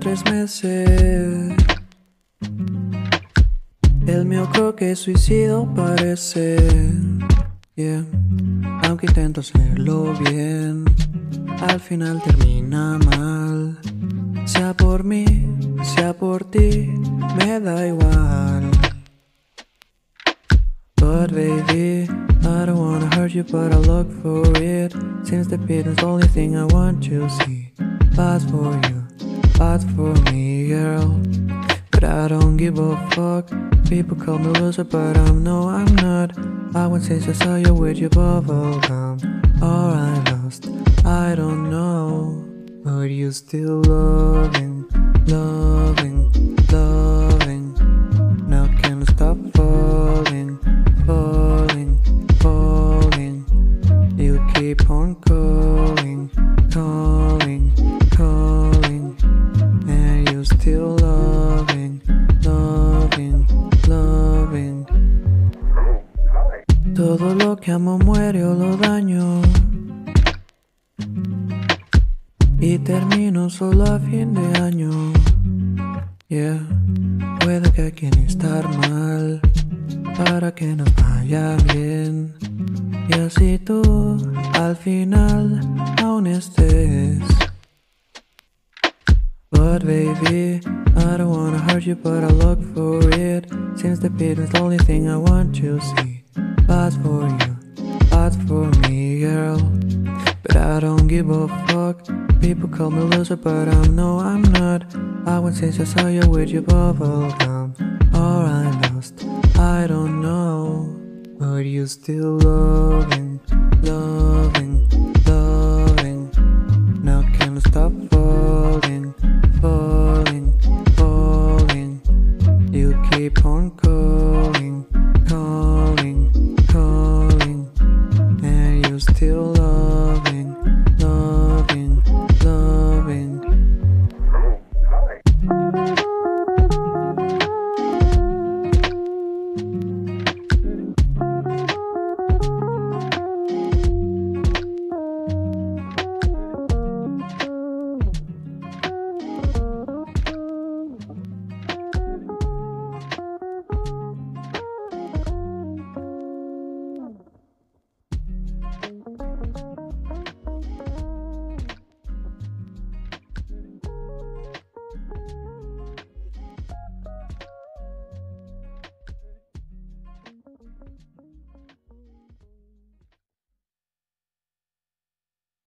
tres meses. El mío creo que suicidio parece. Yeah. Aunque intento hacerlo bien, al final termina mal. Sea por mí, sea por ti, me da igual. But baby, I don't wanna hurt you, but I look for it. Since the beating's the only thing I want to see. Bad for you, bad for me, girl. But I don't give a fuck. People call me loser, but I'm no, I'm not. I went since I saw you with your bubble gum. All I lost, I don't know. But you still love loving, que amo muere o lo daño. Y termino solo a fin de año. Yeah, puede que quieren estar mal para que nos vaya bien. Y así tú al final aún estés. But baby, I don't wanna hurt you, but I look for it. Since the beating's the only thing I want to see. Bad for you, bad for me, girl. But I don't give a fuck. People call me loser, but I'm no, I'm not. I went since I saw you with your bubble gum. All I lost, I don't know. But you still loving, loving, loving. Now can I stop falling, falling, falling? You keep on calling. feel